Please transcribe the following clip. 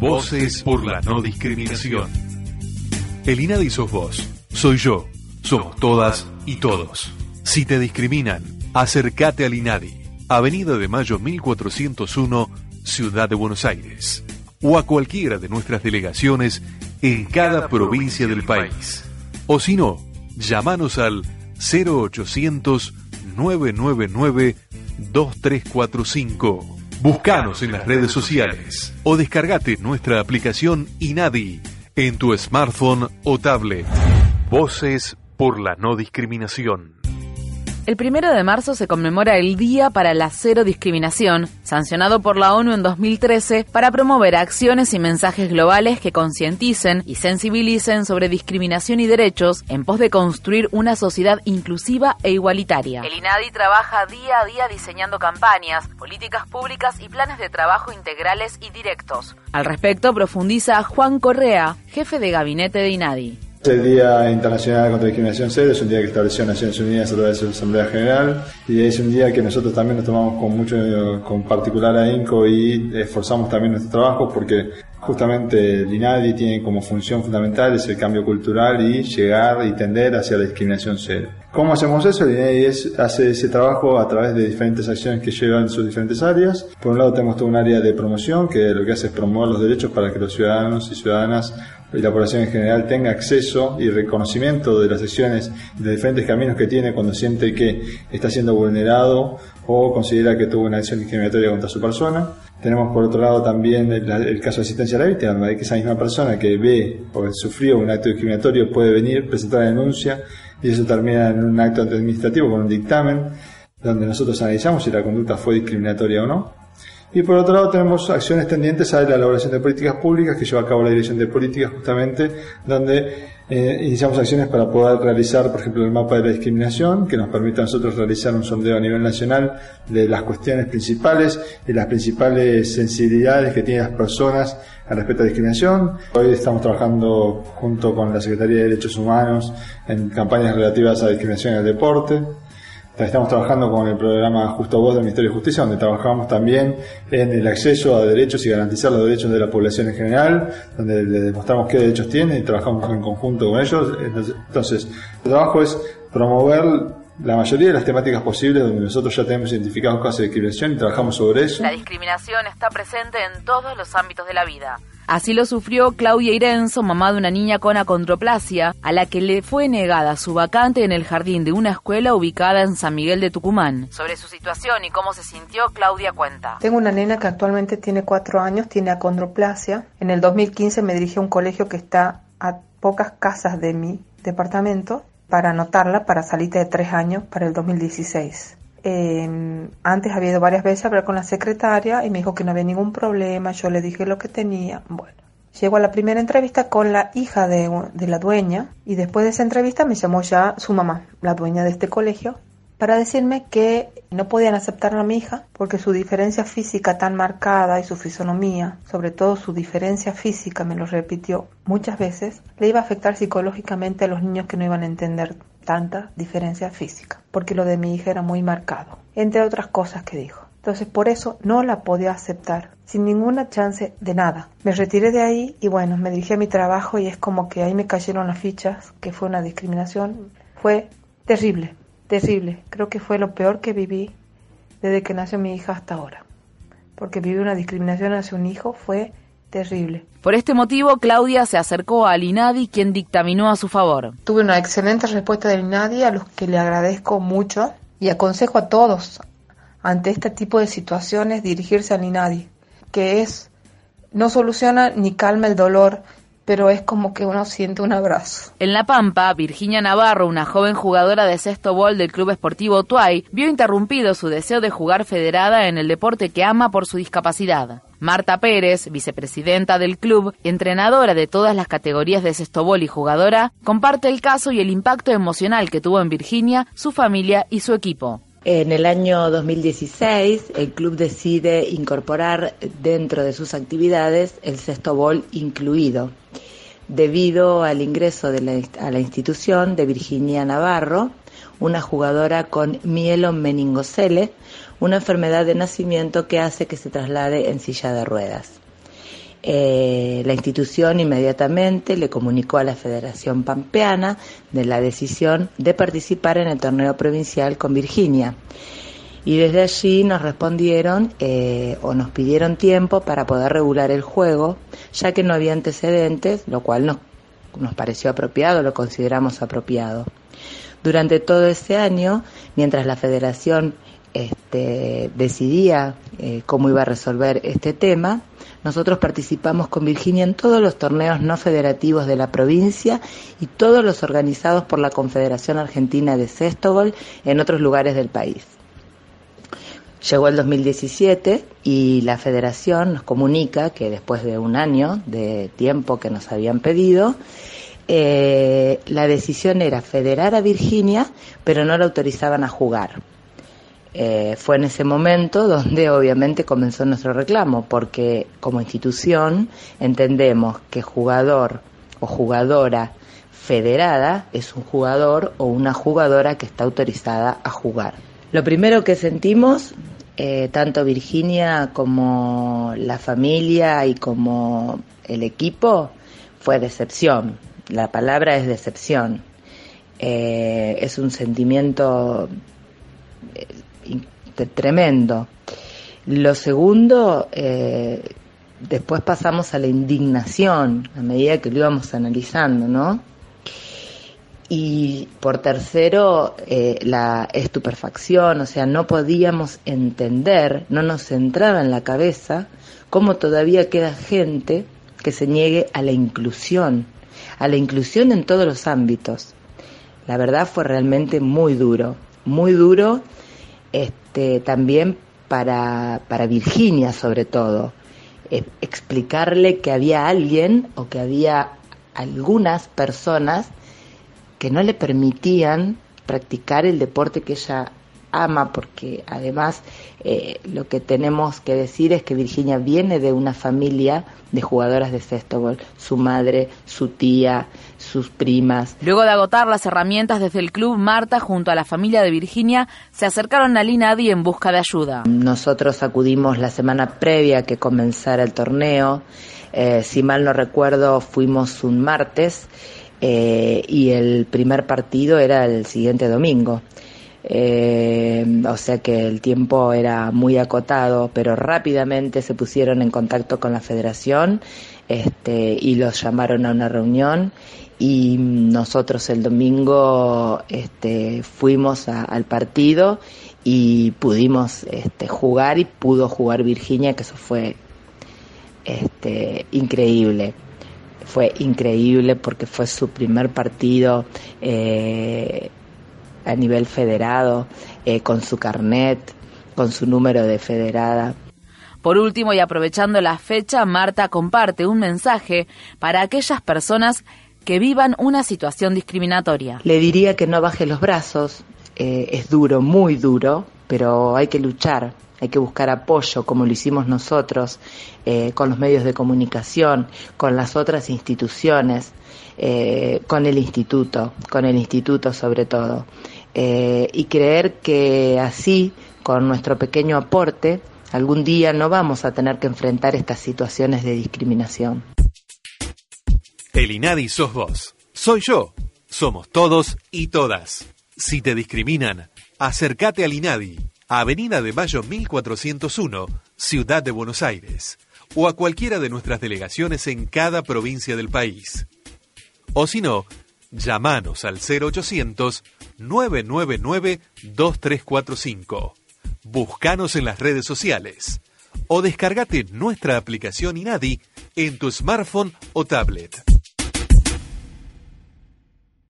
Voces por la no discriminación. El INADI sos vos, soy yo, somos todas y todos. Si te discriminan, acércate al INADI, Avenida de Mayo 1401, Ciudad de Buenos Aires, o a cualquiera de nuestras delegaciones en cada provincia del país. O si no, llámanos al 0800 999 2345. Búscanos en las redes sociales o descargate nuestra aplicación INADI en tu smartphone o tablet. Voces por la no discriminación. El primero de marzo se conmemora el Día para la Cero Discriminación, sancionado por la ONU en 2013 para promover acciones y mensajes globales que concienticen y sensibilicen sobre discriminación y derechos en pos de construir una sociedad inclusiva e igualitaria. El INADI trabaja día a día diseñando campañas, políticas públicas y planes de trabajo integrales y directos. Al respecto profundiza Juan Correa, jefe de gabinete de INADI. El Día Internacional contra la Discriminación Cero es un día que estableció Naciones Unidas a través de su Asamblea General y es un día que nosotros también nos tomamos con mucho, con particular ahínco y esforzamos también nuestro trabajo porque justamente el INADI tiene como función fundamental es el cambio cultural y llegar y tender hacia la discriminación cero. ¿Cómo hacemos eso? El INADI hace ese trabajo a través de diferentes acciones que llevan sus diferentes áreas. Por un lado tenemos todo un área de promoción que lo que hace es promover los derechos para que los ciudadanos y ciudadanas y la población en general tenga acceso y reconocimiento de las acciones de diferentes caminos que tiene cuando siente que está siendo vulnerado o considera que tuvo una acción discriminatoria contra su persona. Tenemos por otro lado también el, caso de asistencia a la víctima, de que esa misma persona que ve o sufrió un acto discriminatorio puede venir, presentar la denuncia y eso termina en un acto administrativo con un dictamen donde nosotros analizamos si la conducta fue discriminatoria o no. Y por otro lado tenemos acciones tendientes a la elaboración de políticas públicas que lleva a cabo la Dirección de Políticas justamente, donde eh, iniciamos acciones para poder realizar, por ejemplo, el mapa de la discriminación, que nos permite a nosotros realizar un sondeo a nivel nacional de las cuestiones principales y las principales sensibilidades que tienen las personas al respecto a la discriminación. Hoy estamos trabajando junto con la Secretaría de Derechos Humanos en campañas relativas a discriminación en el deporte. Estamos trabajando con el programa Justo Voz del Ministerio de Justicia, donde trabajamos también en el acceso a derechos y garantizar los derechos de la población en general, donde le demostramos qué derechos tiene y trabajamos en conjunto con ellos. Entonces, el trabajo es promover la mayoría de las temáticas posibles donde nosotros ya tenemos identificados casos de discriminación y trabajamos sobre eso. La discriminación está presente en todos los ámbitos de la vida. Así lo sufrió Claudia Irenzo, mamá de una niña con acondroplasia, a la que le fue negada su vacante en el jardín de una escuela ubicada en San Miguel de Tucumán. Sobre su situación y cómo se sintió, Claudia cuenta. Tengo una nena que actualmente tiene cuatro años, tiene acondroplasia. En el 2015 me dirigí a un colegio que está a pocas casas de mi departamento para anotarla para salida de tres años para el 2016. antes había ido varias veces a hablar con la secretaria y me dijo que no había ningún problema, yo le dije lo que tenía. Bueno, llego a la primera entrevista con la hija de, de la dueña y después de esa entrevista me llamó ya su mamá, la dueña de este colegio, para decirme que no podían aceptar a mi hija porque su diferencia física tan marcada y su fisonomía, sobre todo su diferencia física, me lo repitió muchas veces, le iba a afectar psicológicamente a los niños que no iban a entender tanta diferencia física, porque lo de mi hija era muy marcado, entre otras cosas que dijo. Entonces por eso no la podía aceptar, sin ninguna chance de nada. Me retiré de ahí y bueno, me dirigí a mi trabajo y es como que ahí me cayeron las fichas, que fue una discriminación. Fue terrible, terrible. Creo que fue lo peor que viví desde que nació mi hija hasta ahora. Porque viví una discriminación hacia un hijo fue terrible. Por este motivo, Claudia se acercó al INADI, quien dictaminó a su favor. Tuve una excelente respuesta del INADI, a los que le agradezco mucho y aconsejo a todos ante este tipo de situaciones dirigirse al INADI, que es no soluciona ni calma el dolor, pero es como que uno siente un abrazo. En La Pampa, Virginia Navarro, una joven jugadora de sexto bol del Club Esportivo Tuay, vio interrumpido su deseo de jugar federada en el deporte que ama por su discapacidad. Marta Pérez, vicepresidenta del club, entrenadora de todas las categorías de sexto y jugadora, comparte el caso y el impacto emocional que tuvo en Virginia, su familia y su equipo. En el año 2016, el club decide incorporar dentro de sus actividades el sexto incluido, debido al ingreso a la institución de Virginia Navarro, una jugadora con mielomeningocele, una enfermedad de nacimiento que hace que se traslade en silla de ruedas. Eh, la institución inmediatamente le comunicó a la Federación Pampeana de la decisión de participar en el torneo provincial con Virginia. Y desde allí nos respondieron eh, o nos pidieron tiempo para poder regular el juego, ya que no había antecedentes, lo cual nos, nos pareció apropiado, lo consideramos apropiado. Durante todo ese año, mientras la federación este, decidía eh, cómo iba a resolver este tema, nosotros participamos con Virginia en todos los torneos no federativos de la provincia y todos los organizados por la Confederación Argentina de Sextobol en otros lugares del país. Llegó el 2017 y la federación nos comunica que después de un año de tiempo que nos habían pedido, eh, la decisión era federar a Virginia, pero no la autorizaban a jugar. Eh, fue en ese momento donde obviamente comenzó nuestro reclamo, porque como institución entendemos que jugador o jugadora federada es un jugador o una jugadora que está autorizada a jugar. Lo primero que sentimos, eh, tanto Virginia como la familia y como el equipo, fue decepción. La palabra es decepción. Eh, es un sentimiento tremendo. Lo segundo, eh, después pasamos a la indignación a medida que lo íbamos analizando, ¿no? Y por tercero, eh, la estupefacción, o sea, no podíamos entender, no nos entraba en la cabeza cómo todavía queda gente que se niegue a la inclusión, a la inclusión en todos los ámbitos. La verdad fue realmente muy duro, muy duro este, también para, para Virginia sobre todo, explicarle que había alguien o que había algunas personas que no le permitían practicar el deporte que ella ama, porque además eh, lo que tenemos que decir es que Virginia viene de una familia de jugadoras de sexto su madre, su tía, sus primas. Luego de agotar las herramientas desde el club, Marta junto a la familia de Virginia se acercaron a Linadi en busca de ayuda. Nosotros acudimos la semana previa que comenzara el torneo, eh, si mal no recuerdo fuimos un martes eh, y el primer partido era el siguiente domingo. Eh, o sea que el tiempo era muy acotado, pero rápidamente se pusieron en contacto con la federación este, y los llamaron a una reunión y nosotros el domingo este, fuimos al partido y pudimos este, jugar y pudo jugar Virginia, que eso fue este, increíble. Fue increíble porque fue su primer partido. Eh, a nivel federado, eh, con su carnet, con su número de federada. Por último, y aprovechando la fecha, Marta comparte un mensaje para aquellas personas que vivan una situación discriminatoria. Le diría que no baje los brazos, eh, es duro, muy duro, pero hay que luchar, hay que buscar apoyo como lo hicimos nosotros, eh, con los medios de comunicación, con las otras instituciones, con el instituto, con el instituto sobre todo. Eh, y creer que así, con nuestro pequeño aporte, algún día no vamos a tener que enfrentar estas situaciones de discriminación. El INADI sos vos, soy yo, somos todos y todas. Si te discriminan, acércate al INADI, Avenida de Mayo 1401, Ciudad de Buenos Aires, o a cualquiera de nuestras delegaciones en cada provincia del país. O si no, Llámanos al 0800 999 2345. Búscanos en las redes sociales o descargate nuestra aplicación INADI en tu smartphone o tablet.